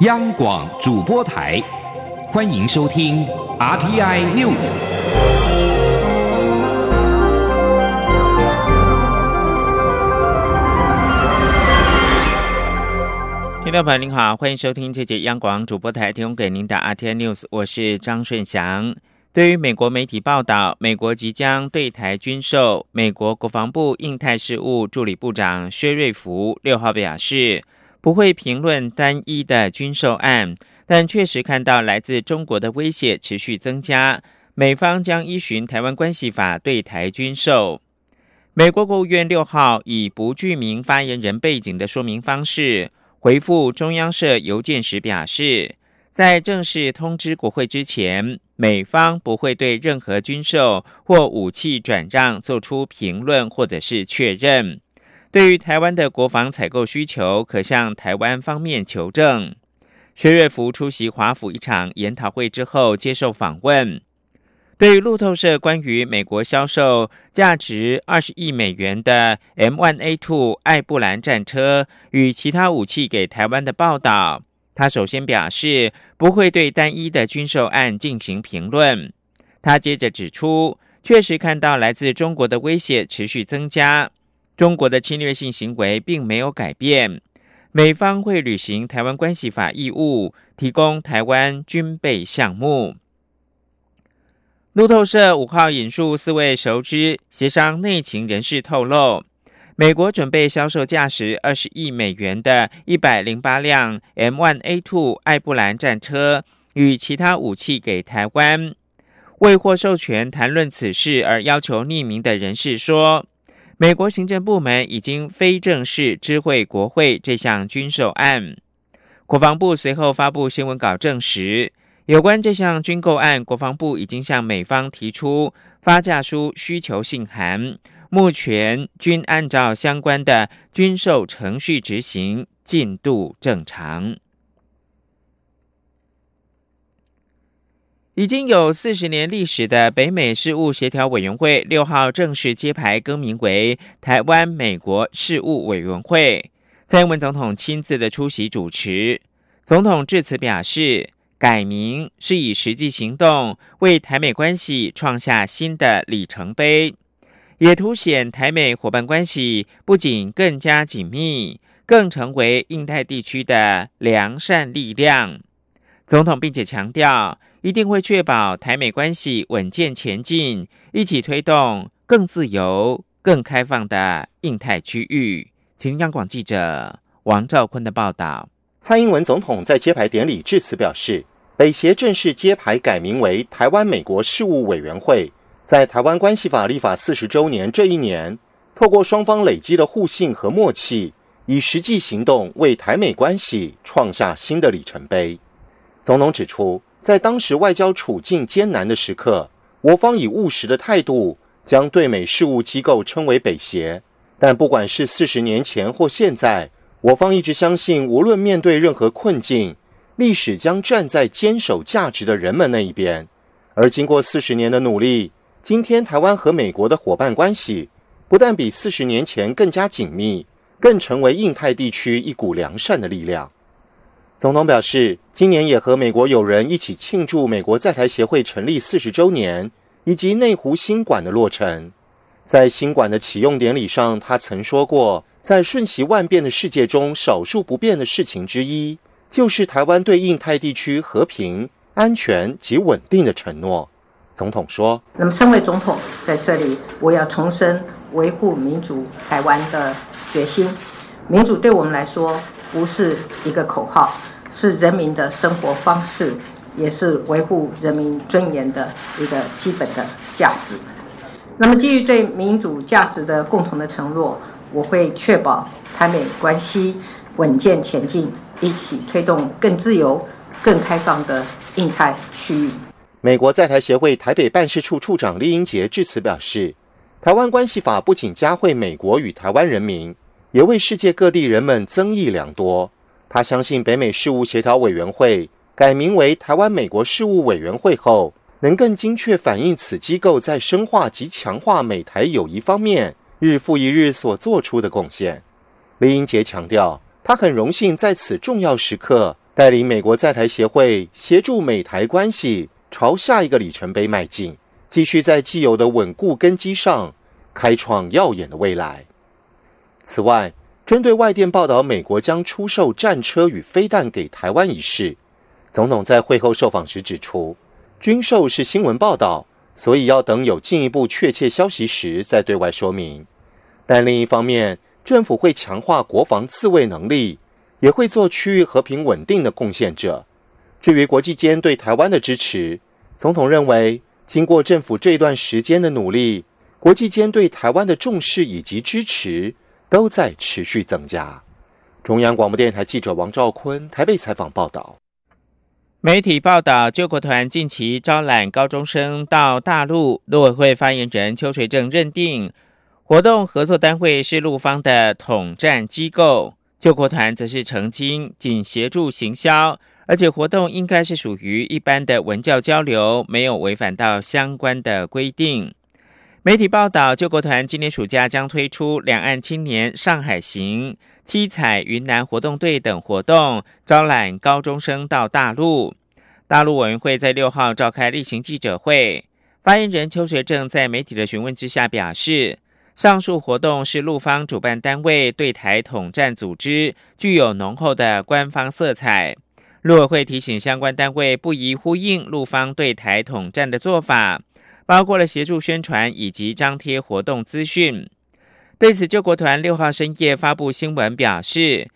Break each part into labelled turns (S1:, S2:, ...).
S1: 央广主播台，欢迎收听 RTI News。
S2: 听众朋友您好，欢迎收听这节央广主播台提供给您的 RTI News，我是张顺祥。对于美国媒体报道，美国即将对台军售，美国国防部印太事务助理部长薛瑞福六号表示，不会评论单一的军售案，但确实看到来自中国的威胁持续增加，美方将依循《台湾关系法》对台军售。美国国务院六号以不具名发言人背景的说明方式回复中央社邮件时表示。在正式通知国会之前，美方不会对任何军售或武器转让做出评论或者是确认。对于台湾的国防采购需求，可向台湾方面求证。薛瑞福出席华府一场研讨会之后接受访问，对于路透社关于美国销售价值二十亿美元的 M1A2 艾布兰战车与其他武器给台湾的报道。他首先表示不会对单一的军售案进行评论。他接着指出，确实看到来自中国的威胁持续增加，中国的侵略性行为并没有改变。美方会履行《台湾关系法》义务，提供台湾军备项目。路透社五号引述四位熟知协商内情人士透露。美国准备销售价值二十亿美元的一百零八辆 M1A2 艾布兰战车与其他武器给台湾。未获授权谈论此事而要求匿名的人士说，美国行政部门已经非正式知会国会这项军售案。国防部随后发布新闻稿证实，有关这项军购案，国防部已经向美方提出发价书需求信函。目前均按照相关的军售程序执行，进度正常。已经有四十年历史的北美事务协调委员会六号正式揭牌，更名为台湾美国事务委员会。蔡英文总统亲自的出席主持，总统致辞表示，改名是以实际行动为台美关系创下新的里程碑。也凸显台美伙伴关系不仅更加紧密，更成为印太地区的良善力量。总统并且强调，一定会确保台美关系稳健前进，一起推动更自由、更开放的印太区域。请央广记者王兆坤的报道。
S3: 蔡英文总统在揭牌典礼致辞表示，北协正式揭牌改名为台湾美国事务委员会。在台湾关系法立法四十周年这一年，透过双方累积的互信和默契，以实际行动为台美关系创下新的里程碑。总统指出，在当时外交处境艰难的时刻，我方以务实的态度将对美事务机构称为北协。但不管是四十年前或现在，我方一直相信，无论面对任何困境，历史将站在坚守价值的人们那一边。而经过四十年的努力。今天，台湾和美国的伙伴关系不但比四十年前更加紧密，更成为印太地区一股良善的力量。总统表示，今年也和美国友人一起庆祝美国在台协会成立四十周年，以及内湖新馆的落成。在新馆的启用典礼上，他曾说过，在瞬息万变的世界中，少数不变的事情之一，就是台湾对印太地区和平、安全及稳定的承诺。总统说：“
S4: 那么，身为总统，在这里，我要重申维护民主台湾的决心。民主对我们来说，不是一个口号，是人民的生活方式，也是维护人民尊严的一个基本的价值。那么，基于对民主价值的共同的承诺，我会确保台美关系稳健前进，一起推动更自由、更开放的印太区域。”
S3: 美国在台协会台北办事处处长李英杰致辞表示，台湾关系法不仅加惠美国与台湾人民，也为世界各地人们增益良多。他相信北美事务协调委员会改名为台湾美国事务委员会后，能更精确反映此机构在深化及强化美台友谊方面日复一日所做出的贡献。李英杰强调，他很荣幸在此重要时刻带领美国在台协会协助美台关系朝下一个里程碑迈进，继续在既有的稳固根基上开创耀眼的未来。此外，针对外电报道美国将出售战车与飞弹给台湾一事，总统在会后受访时指出，军售是新闻报道，所以要等有进一步确切消息时再对外说明。但另一方面，政府会强化国防自卫能力，也会做区域和平稳定的贡献者。至于国际间对台湾的支持，总统认为，经过政府这段时间的努力，国际间对台湾的重视以及支持。都在持续增加。中央广播电台记者王兆坤台北采访报道。
S2: 媒体报道，救国团近期招揽高中生到大陆。陆委会发言人邱垂正认定，活动合作单位是陆方的统战机构，救国团则是曾经仅协助行销，而且活动应该是属于一般的文教交流，没有违反到相关的规定。媒体报道，救国团今年暑假将推出两岸青年上海行、七彩云南活动队等活动，招揽高中生到大陆。大陆委员会在六号召开例行记者会，发言人邱学正在媒体的询问之下表示，上述活动是陆方主办单位对台统战组织，具有浓厚的官方色彩。陆委会提醒相关单位不宜呼应陆方对台统战的做法。包括了协助宣传以及张贴活动资讯。对此，救国团六号深夜发布新闻表示，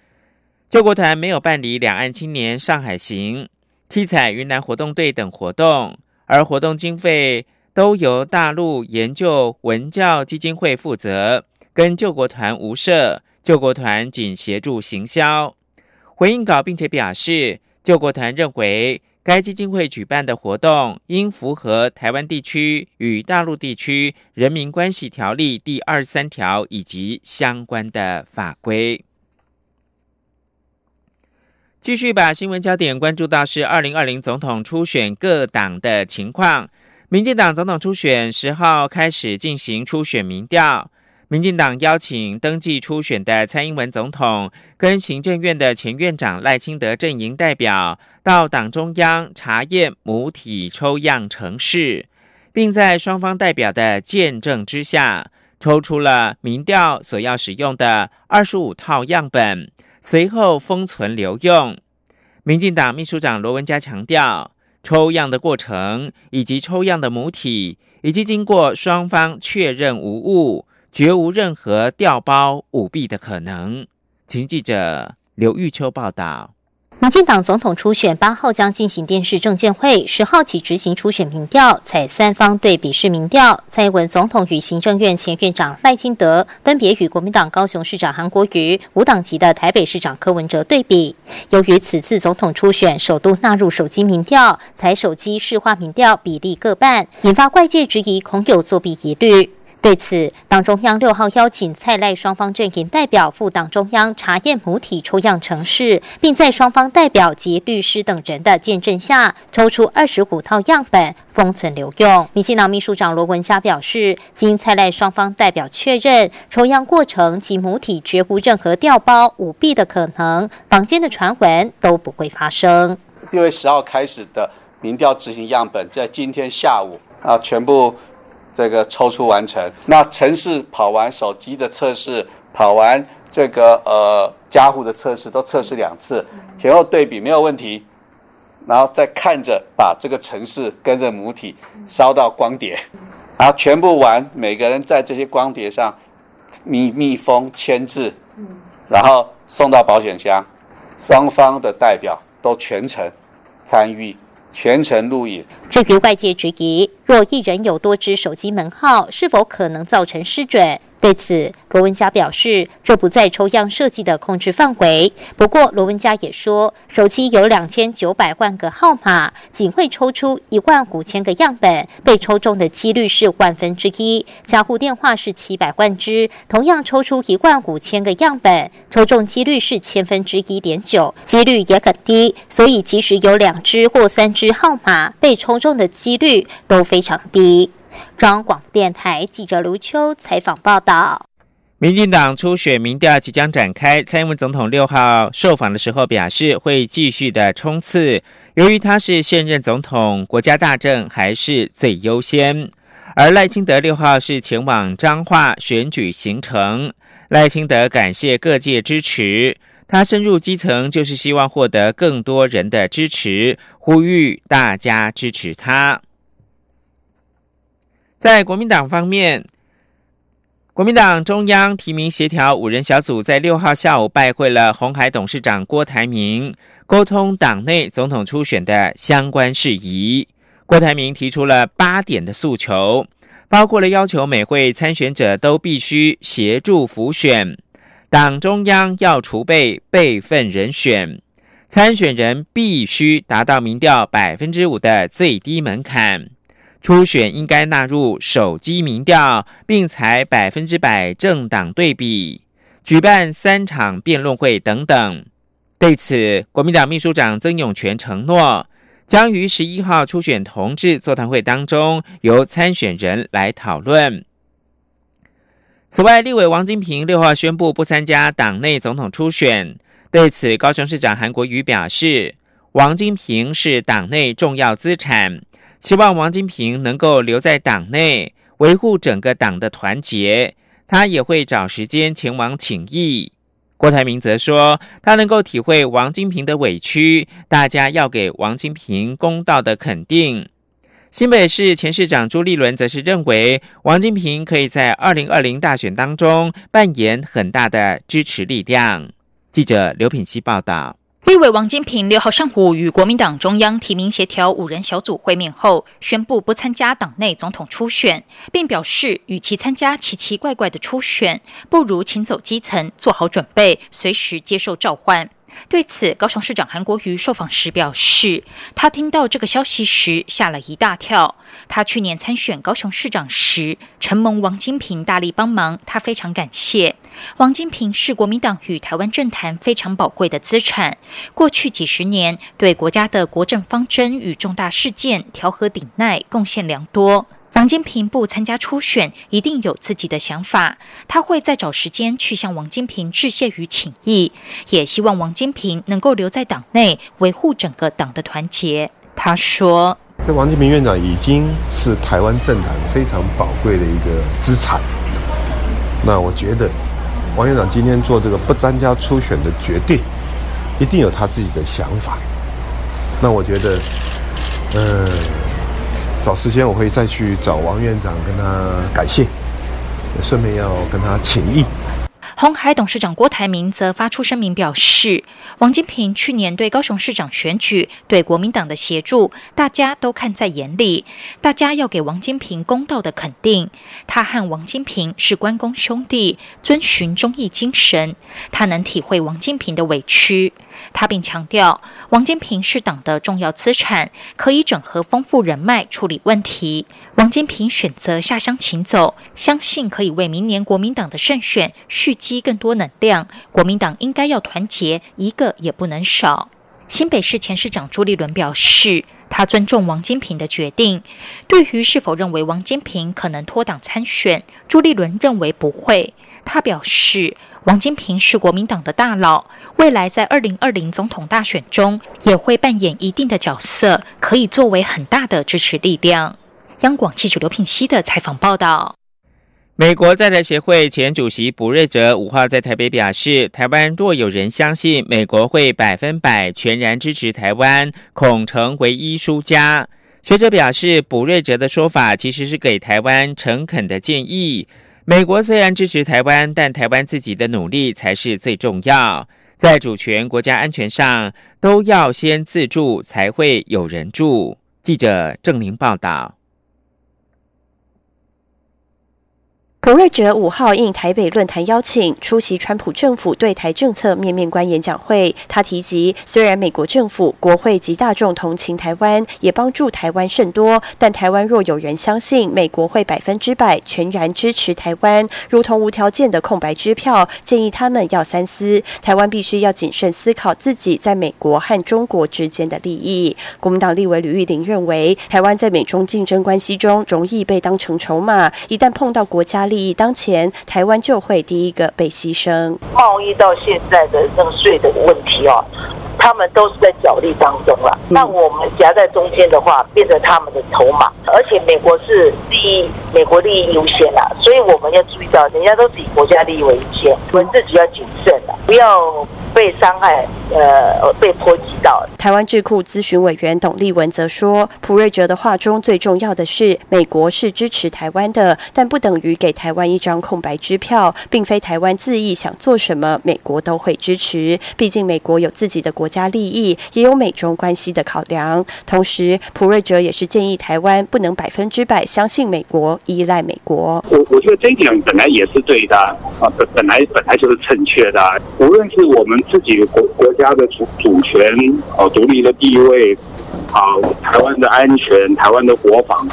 S2: 救国团没有办理两岸青年上海行、七彩云南活动队等活动，而活动经费都由大陆研究文教基金会负责，跟救国团无涉。救国团仅协助行销。回应稿，并且表示，救国团认为。该基金会举办的活动应符合台湾地区与大陆地区人民关系条例第二十三条以及相关的法规。继续把新闻焦点关注到是二零二零总统初选各党的情况。民进党总统初选十号开始进行初选民调。民进党邀请登记初选的蔡英文总统跟行政院的前院长赖清德阵营代表到党中央查验母体抽样程式，并在双方代表的见证之下，抽出了民调所要使用的二十五套样本，随后封存留用。民进党秘书长罗文嘉强调，抽样的过程以及抽样的母体已经经过双方确认无误。绝无任何调包舞弊的可能。请记者刘玉秋报道。
S5: 民进党总统初选八号将进行电视政见会，十号起执行初选民调，采三方对比式民调。蔡英文总统与行政院前院长赖清德分别与国民党高雄市长韩国瑜、无党籍的台北市长柯文哲对比。由于此次总统初选首度纳入手机民调，采手机市话民调比例各半，引发外界质疑恐有作弊疑虑。对此，党中央六号邀请蔡赖双方阵营代表赴党中央查验母体抽样程式，并在双方代表及律师等人的见证下，抽出二十五套样本封存留用。民进党秘书长罗文嘉表示，经蔡赖双方代表确认，抽样过程及母体绝无任何调包舞弊的可能，坊间的传闻都不会发生。
S6: 六月十号开始的民调执行样本，在今天下午啊，全部。这个抽出完成，那城市跑完手机的测试，跑完这个呃家户的测试，都测试两次，前后对比没有问题，然后再看着把这个城市跟着母体烧到光碟，然后全部完，每个人在这些光碟上密密封签字，然后送到保险箱，双方的代表都全程参与。全程录影。
S5: 至于外界质疑，若一人有多支手机门号，是否可能造成失准？对此，罗文佳表示，这不在抽样设计的控制范围。不过，罗文佳也说，手机有两千九百万个号码，仅会抽出一万五千个样本，被抽中的几率是万分之一。家户电话是七百万只，同样抽出一万五千个样本，抽中几率是千分之一点九，几率也很低。所以，即使有两只或三只号码被抽中的几率都非常低。中央广电台记者卢秋采访报道。
S2: 民进党初选民调即将展开，蔡英文总统六号受访的时候表示，会继续的冲刺。由于他是现任总统，国家大政还是最优先。而赖清德六号是前往彰化选举行程，赖清德感谢各界支持，他深入基层就是希望获得更多人的支持，呼吁大家支持他。在国民党方面。国民党中央提名协调五人小组在六号下午拜会了红海董事长郭台铭，沟通党内总统初选的相关事宜。郭台铭提出了八点的诉求，包括了要求每会参选者都必须协助辅选，党中央要储备备份人选，参选人必须达到民调百分之五的最低门槛。初选应该纳入手机民调，并采百分之百政党对比，举办三场辩论会等等。对此，国民党秘书长曾永权承诺，将于十一号初选同志座谈会当中，由参选人来讨论。此外，立委王金平六号宣布不参加党内总统初选。对此，高雄市长韩国瑜表示，王金平是党内重要资产。希望王金平能够留在党内，维护整个党的团结。他也会找时间前往请益。郭台铭则说，他能够体会王金平的委屈，大家要给王金平公道的肯定。新北市前市长朱立伦则是认为，王金平可以在二零二零大选当中扮演很大的支持力量。记者刘品希报道。
S7: 立委王金平六号上午与国民党中央提名协调五人小组会面后，宣布不参加党内总统初选，并表示，与其参加奇奇怪怪的初选，不如请走基层，做好准备，随时接受召唤。对此，高雄市长韩国瑜受访时表示，他听到这个消息时吓了一大跳。他去年参选高雄市长时，承蒙王金平大力帮忙，他非常感谢。王金平是国民党与台湾政坛非常宝贵的资产，过去几十年对国家的国政方针与重大事件调和顶耐贡献良多。王金平不参加初选，一定有自己的想法。他会再找时间去向王金平致谢与请意，也希望王金平能够留在党内，维护整个党的团结。他说：“
S8: 这王金平院长已经是台湾政坛非常宝贵的一个资产。那我觉得，王院长今天做这个不参加初选的决定，一定有他自己的想法。那我觉得，嗯。”找时间我会再去找王院长跟他感谢，顺便要跟他请益。
S7: 红海董事长郭台铭则发出声明表示，王金平去年对高雄市长选举对国民党的协助，大家都看在眼里，大家要给王金平公道的肯定。他和王金平是关公兄弟，遵循忠义精神，他能体会王金平的委屈。他并强调，王金平是党的重要资产，可以整合丰富人脉处理问题。王金平选择下乡请走，相信可以为明年国民党的胜选蓄积更多能量。国民党应该要团结，一个也不能少。新北市前市长朱立伦表示，他尊重王金平的决定。对于是否认为王金平可能脱党参选，朱立伦认为不会。他表示。王金平是国民党的大佬，未来在二零二零总统大选中也会扮演一定的角色，可以作为很大的支持力量。央广记者刘品熙的采访报道。
S2: 美国在台协会前主席卜瑞哲五号在台北表示，台湾若有人相信美国会百分百全然支持台湾，恐成唯一输家。学者表示，卜瑞哲的说法其实是给台湾诚恳的建议。美国虽然支持台湾，但台湾自己的努力才是最重要。在主权、国家安全上，都要先自助，才会有人助。记者郑玲报道。
S9: 普瑞哲五号应台北论坛邀请出席川普政府对台政策面面观演讲会。他提及，虽然美国政府、国会及大众同情台湾，也帮助台湾甚多，但台湾若有人相信美国会百分之百全然支持台湾，如同无条件的空白支票，建议他们要三思。台湾必须要谨慎思考自己在美国和中国之间的利益。国民党立委吕玉玲认为，台湾在美中竞争关系中容易被当成筹码，一旦碰到国家。利益当前，台湾就会第一个被牺牲。
S10: 贸易到现在的那个税的问题哦。他们都是在角力当中了，那我们夹在中间的话，变成他们的筹码。而且美国是利益，美国利益优先啦，所以我们要注意到，人家都是以国家利益为先，我们自己要谨慎了，不要被伤害，呃，被波及到。
S9: 台湾智库咨询委员董立文则说，普瑞哲的话中最重要的是，美国是支持台湾的，但不等于给台湾一张空白支票，并非台湾自意想做什么，美国都会支持。毕竟美国有自己的国。家利益也有美中关系的考量，同时普瑞哲也是建议台湾不能百分之百相信美国、依赖美国。
S11: 我我觉得这一点本来也是对的啊，本本来本来就是正确的。无论是我们自己国国家的主主权哦，独立的地位，啊台湾的安全、台湾的国防。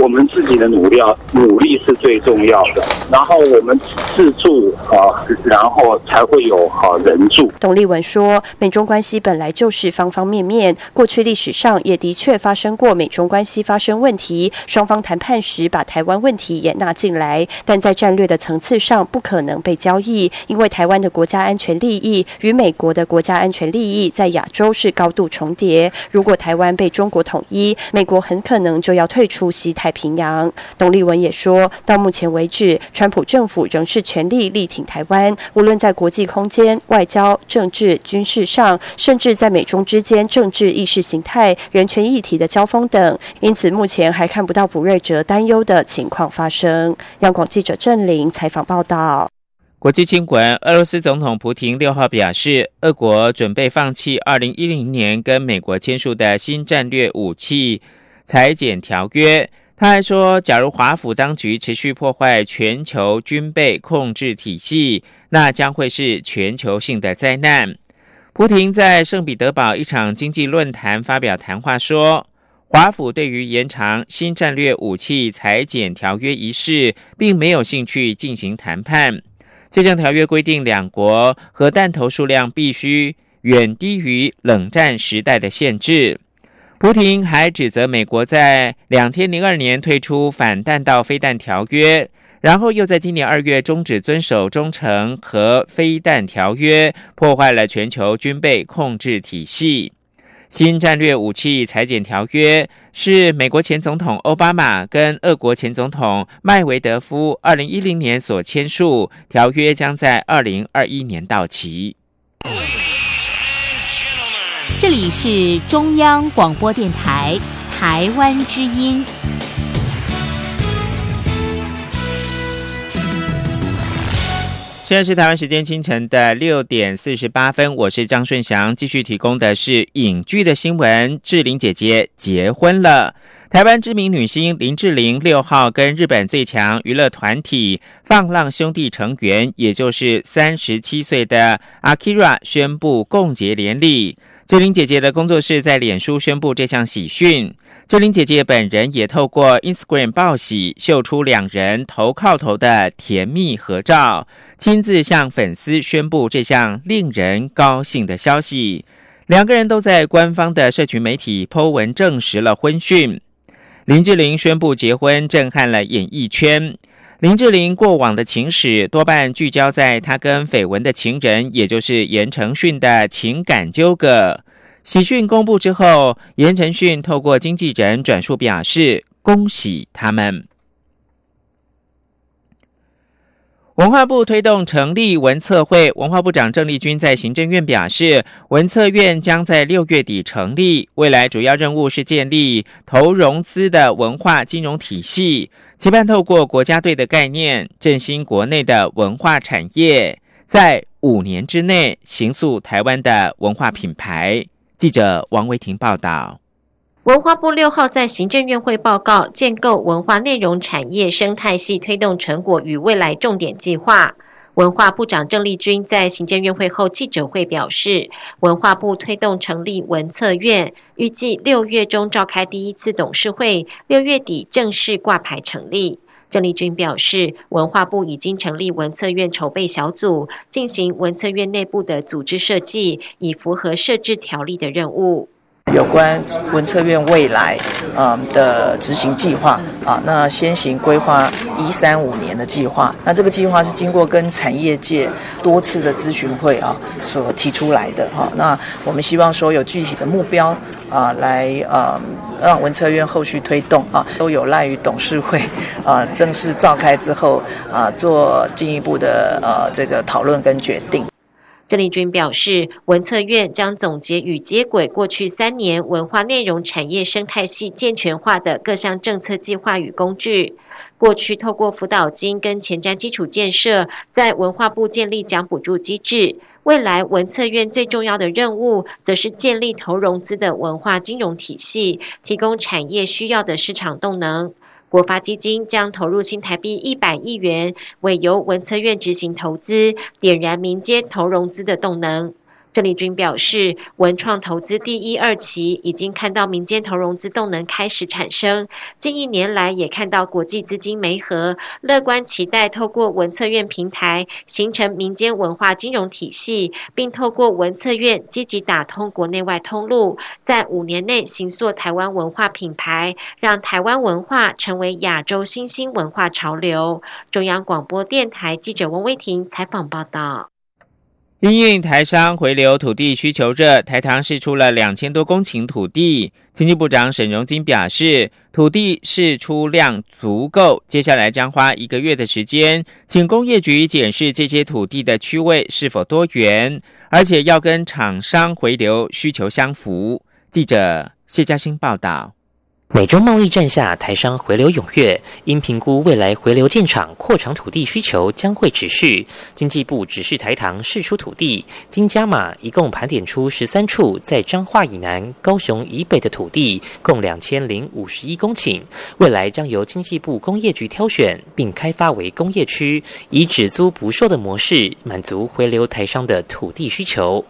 S11: 我们自己的努力，努力是最重要的。然后我们自助啊，然后才会有好人住。
S9: 董立文说，美中关系本来就是方方面面，过去历史上也的确发生过美中关系发生问题，双方谈判时把台湾问题也纳进来，但在战略的层次上不可能被交易，因为台湾的国家安全利益与美国的国家安全利益在亚洲是高度重叠。如果台湾被中国统一，美国很可能就要退出西。太平洋，董立文也说，到目前为止，川普政府仍是全力力挺台湾，无论在国际空间、外交、政治、军事上，甚至在美中之间政治意识形态、人权议题的交锋等，因此目前还看不到普瑞哲担忧的情况发生。央广记者郑玲采访报道。
S2: 国际新闻：俄罗斯总统普廷六号表示，俄国准备放弃二零一零年跟美国签署的新战略武器裁减条约。他还说，假如华府当局持续破坏全球军备控制体系，那将会是全球性的灾难。普廷在圣彼得堡一场经济论坛发表谈话说，华府对于延长新战略武器裁减条约一事，并没有兴趣进行谈判。这项条约规定，两国核弹头数量必须远低于冷战时代的限制。普廷还指责美国在两千零二年退出反弹道飞弹条约，然后又在今年二月终止遵守中程和飞弹条约，破坏了全球军备控制体系。新战略武器裁减条约是美国前总统奥巴马跟俄国前总统麦维德夫二零一零年所签署，条约将在二零二一年到期。
S12: 这里是中央广播电台台湾之音。
S2: 现在是台湾时间清晨的六点四十八分，我是张顺祥，继续提供的是影剧的新闻。志玲姐姐结婚了。台湾知名女星林志玲六号跟日本最强娱乐团体放浪兄弟成员，也就是三十七岁的 Akira 宣布共结连理。志玲姐姐的工作室在脸书宣布这项喜讯。志玲姐姐本人也透过 Instagram 报喜，秀出两人头靠头的甜蜜合照，亲自向粉丝宣布这项令人高兴的消息。两个人都在官方的社群媒体 Po 文证实了婚讯。林志玲宣布结婚，震撼了演艺圈。林志玲过往的情史多半聚焦在她跟绯闻的情人，也就是言承旭的情感纠葛。喜讯公布之后，言承旭透过经纪人转述表示：“恭喜他们。”文化部推动成立文策会，文化部长郑丽君在行政院表示，文策院将在六月底成立，未来主要任务是建立投融资的文化金融体系，期盼透过国家队的概念，振兴国内的文化产业，在五年之内行塑台湾的文化品牌。记者王维婷报道。
S13: 文化部六号在行政院会报告建构文化内容产业生态系推动成果与未来重点计划。文化部长郑丽君在行政院会后记者会表示，文化部推动成立文策院，预计六月中召开第一次董事会，六月底正式挂牌成立。郑丽君表示，文化部已经成立文策院筹备小组，进行文策院内部的组织设计，以符合设置条例的任务。
S14: 有关文策院未来啊的执行计划啊，那先行规划一三五年的计划，那这个计划是经过跟产业界多次的咨询会啊所提出来的哈，那我们希望说有具体的目标啊，来呃让文策院后续推动啊，都有赖于董事会 啊正式召开之后啊做进一步的呃这个讨论跟决定。
S13: 郑丽君表示，文策院将总结与接轨过去三年文化内容产业生态系健全化的各项政策计划与工具。过去透过辅导金跟前瞻基础建设，在文化部建立奖补助机制。未来文策院最重要的任务，则是建立投融资的文化金融体系，提供产业需要的市场动能。国发基金将投入新台币一百亿元，为由文策院执行投资，点燃民间投融资的动能。郑丽君表示，文创投资第一二期已经看到民间投融资动能开始产生，近一年来也看到国际资金媒合，乐观期待透过文策院平台形成民间文化金融体系，并透过文策院积极打通国内外通路，在五年内形塑台湾文化品牌，让台湾文化成为亚洲新兴文化潮流。中央广播电台记者王威婷采访报道。
S2: 因应台商回流土地需求热，台糖释出了两千多公顷土地。经济部长沈荣金表示，土地释出量足够，接下来将花一个月的时间，请工业局检视这些土地的区位是否多元，而且要跟厂商回流需求相符。记者谢嘉欣报道。
S15: 美中贸易战下，台商回流踊跃。因评估未来回流建厂扩厂土地需求将会持续，经济部指示台糖释出土地，经加码一共盘点出十三处在彰化以南、高雄以北的土地，共两千零五十一公顷。未来将由经济部工业局挑选并开发为工业区，以只租不售的模式，满足回流台商的土地需求。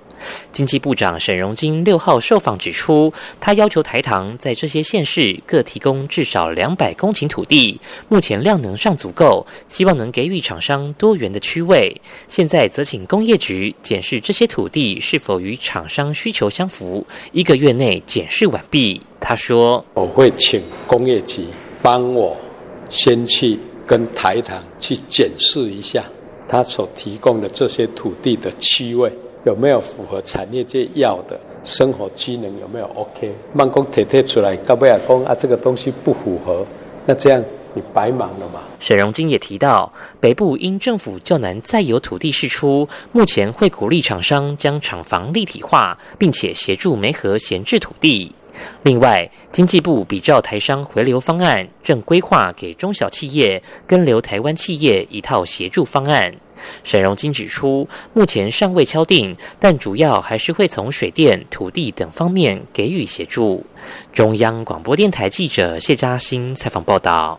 S15: 经济部长沈荣金六号受访指出，他要求台糖在这些县市各提供至少两百公顷土地，目前量能上足够，希望能给予厂商多元的区位。现在则请工业局检视这些土地是否与厂商需求相符，一个月内检视完毕。他说：“
S16: 我会请工业局帮我先去跟台糖去检视一下他所提供的这些土地的区位。”有没有符合产业界要的生活机能？有没有 OK？慢工贴贴出来，高不亚工啊，这个东西不符合，那这样你白忙了嘛？
S15: 沈荣金也提到，北部因政府较难再有土地释出，目前会鼓励厂商将厂房立体化，并且协助煤核闲置土地。另外，经济部比照台商回流方案，正规划给中小企业跟留台湾企业一套协助方案。沈荣金指出，目前尚未敲定，但主要还是会从水电、土地等方面给予协助。中央广播电台记者谢嘉欣采访报道。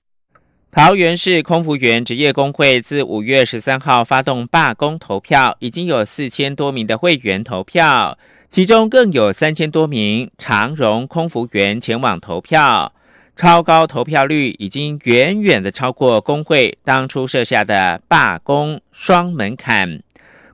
S2: 桃园市空服员职业工会自五月十三号发动罢工投票，已经有四千多名的会员投票，其中更有三千多名长荣空服员前往投票。超高投票率已经远远的超过工会当初设下的罢工双门槛。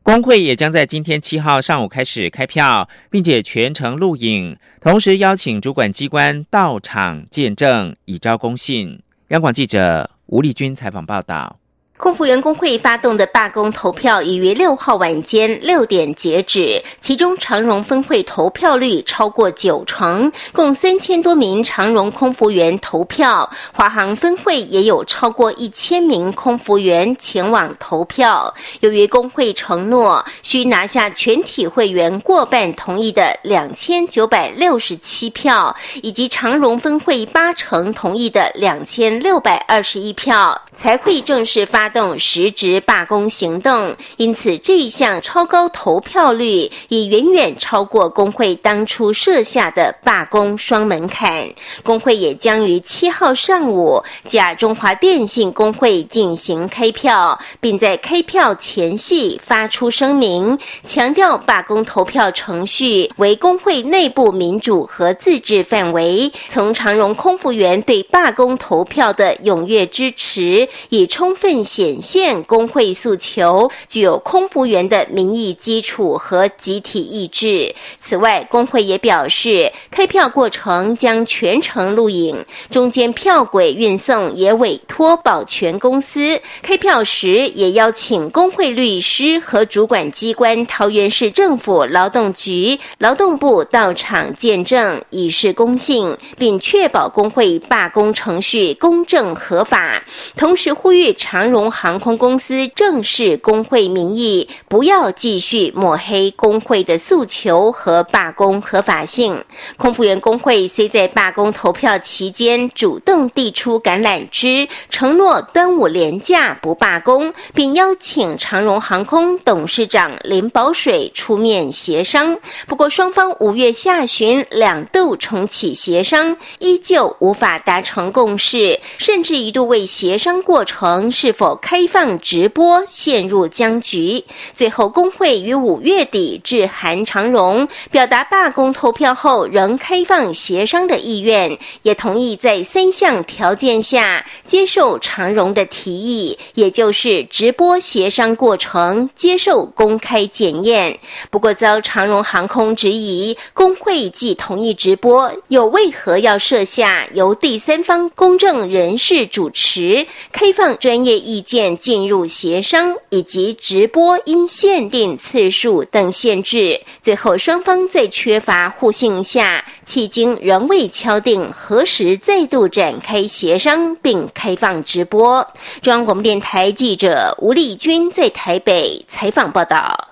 S2: 工会也将在今天七号上午开始开票，并且全程录影，同时邀请主管机关到场见证，以昭公信。央广记者吴丽君采访报道。
S17: 空服员工会发动的罢工投票已于六号晚间六点截止，其中长荣分会投票率超过九成，共三千多名长荣空服员投票。华航分会也有超过一千名空服员前往投票。由于工会承诺需拿下全体会员过半同意的两千九百六十七票，以及长荣分会八成同意的两千六百二十一票，才会正式发。发动实质罢工行动，因此这一项超高投票率已远远超过工会当初设下的罢工双门槛。工会也将于七号上午假中华电信工会进行开票，并在开票前夕发出声明，强调罢工投票程序为工会内部民主和自治范围。从长荣空服员对罢工投票的踊跃支持，已充分。显现工会诉求，具有空服员的民意基础和集体意志。此外，工会也表示，开票过程将全程录影，中间票轨运送也委托保全公司。开票时也邀请工会律师和主管机关桃园市政府劳动局、劳动部到场见证，以示公信，并确保工会罢工程序公正合法。同时呼吁长荣航空公司正视工会名义，不要继续抹黑工会的诉求和罢工合法性。空服员工会虽在罢工投票期间主动递出橄榄枝，承诺端午连假不罢工，并邀请长荣航空董事长林宝水出面协商。不过，双方五月下旬两度重启协商，依旧无法达成共识，甚至一度为协商过程是否开放直播陷入僵局。最后，工会于五月底致函长荣，表达罢工投票后仍开放协商的意愿，也同意在三项条件下接受长荣的提议，也就是直播协商过程接受公开检验。不过，遭长荣航空质疑，工会既同意直播，又为何要设下由第三方公证人士主持、开放专业意见进入协商，以及直播因限定次数等限制？最后，双方在缺乏互信下，迄今仍未敲定何时再度展开协商并开放直播。中央广播电台记者吴丽君在台北采访报道。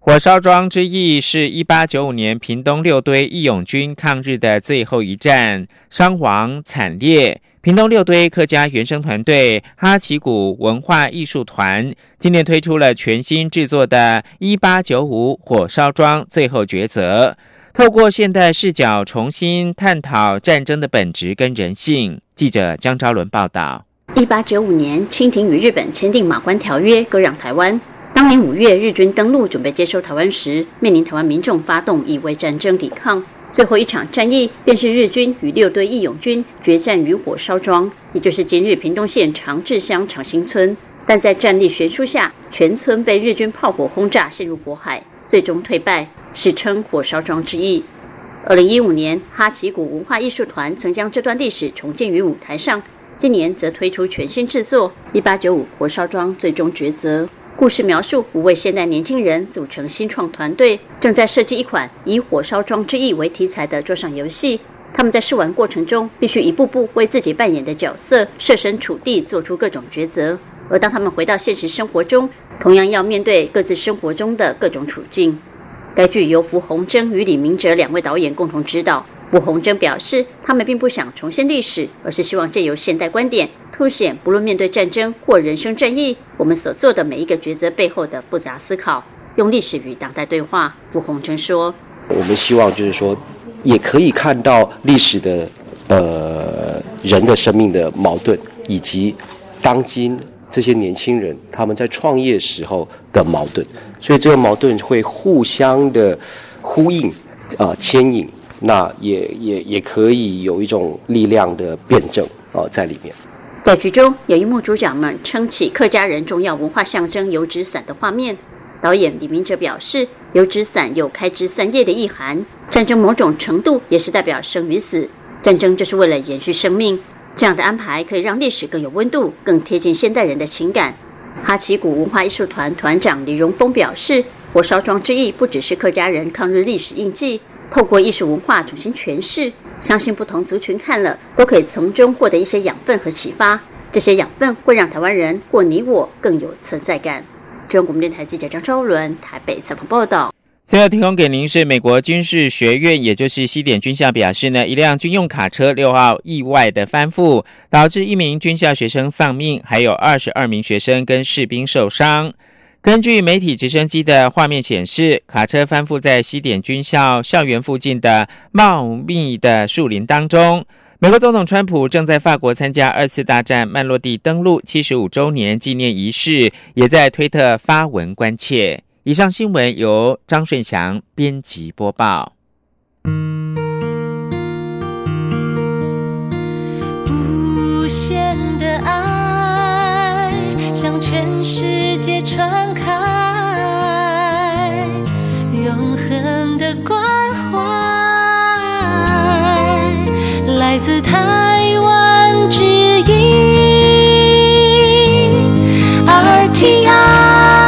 S2: 火烧庄之役是一八九五年屏东六堆义勇军抗日的最后一战，伤亡惨烈。屏东六堆客家原生团队哈奇谷文化艺术团今年推出了全新制作的《一八九五火烧庄最后抉择》，透过现代视角重新探讨战争的本质跟人性。记者江昭伦报道：
S18: 一八九五年，清廷与日本签订马关条约，割让台湾。当年五月，日军登陆准备接收台湾时，面临台湾民众发动以为战争抵抗。最后一场战役，便是日军与六队义勇军决战于火烧庄，也就是今日屏东县长治乡长兴村。但在战力悬殊下，全村被日军炮火轰炸，陷入火海，最终退败，史称火烧庄之役。二零一五年，哈奇谷文化艺术团曾将这段历史重建于舞台上，今年则推出全新制作《一八九五火烧庄最终抉择》。故事描述五位现代年轻人组成新创团队，正在设计一款以火烧庄之役为题材的桌上游戏。他们在试玩过程中，必须一步步为自己扮演的角色设身处地，做出各种抉择。而当他们回到现实生活中，同样要面对各自生活中的各种处境。该剧由符洪征与李明哲两位导演共同指导。傅红征表示，他们并不想重现历史，而是希望借由现代观点，凸显不论面对战争或人生战役，我们所做的每一个抉择背后的复杂思考。用历史与当代对话，傅红征说：“
S19: 我们希望就是说，也可以看到历史的呃人的生命的矛盾，以及当今这些年轻人他们在创业时候的矛盾，所以这个矛盾会互相的呼应啊牵引。”那也也也可以有一种力量的辩证哦在里面。
S18: 在剧中有一幕，主角们撑起客家人重要文化象征油纸伞的画面。导演李明哲表示，油纸伞有开枝散叶的意涵，战争某种程度也是代表生与死，战争就是为了延续生命。这样的安排可以让历史更有温度，更贴近现代人的情感。哈奇谷文化艺术团团长李荣峰表示，火烧庄之役不只是客家人抗日历史印记。透过艺术文化重新诠释，相信不同族群看了都可以从中获得一些养分和启发。这些养分会让台湾人或你我更有存在感。中央广播电台记者张昭伦台北采访报道。
S2: 最后提供给您是美国军事学院，也就是西点军校表示呢，一辆军用卡车六号意外的翻覆，导致一名军校学生丧命，还有二十二名学生跟士兵受伤。根据媒体直升机的画面显示，卡车翻覆在西点军校校园附近的茂密的树林当中。美国总统川普正在法国参加二次大战曼洛蒂登陆七十五周年纪念仪式，也在推特发文关切。以上新闻由张顺祥编辑播报。无限的爱。
S20: 向全世界传开永恒的关怀，来自台湾之音。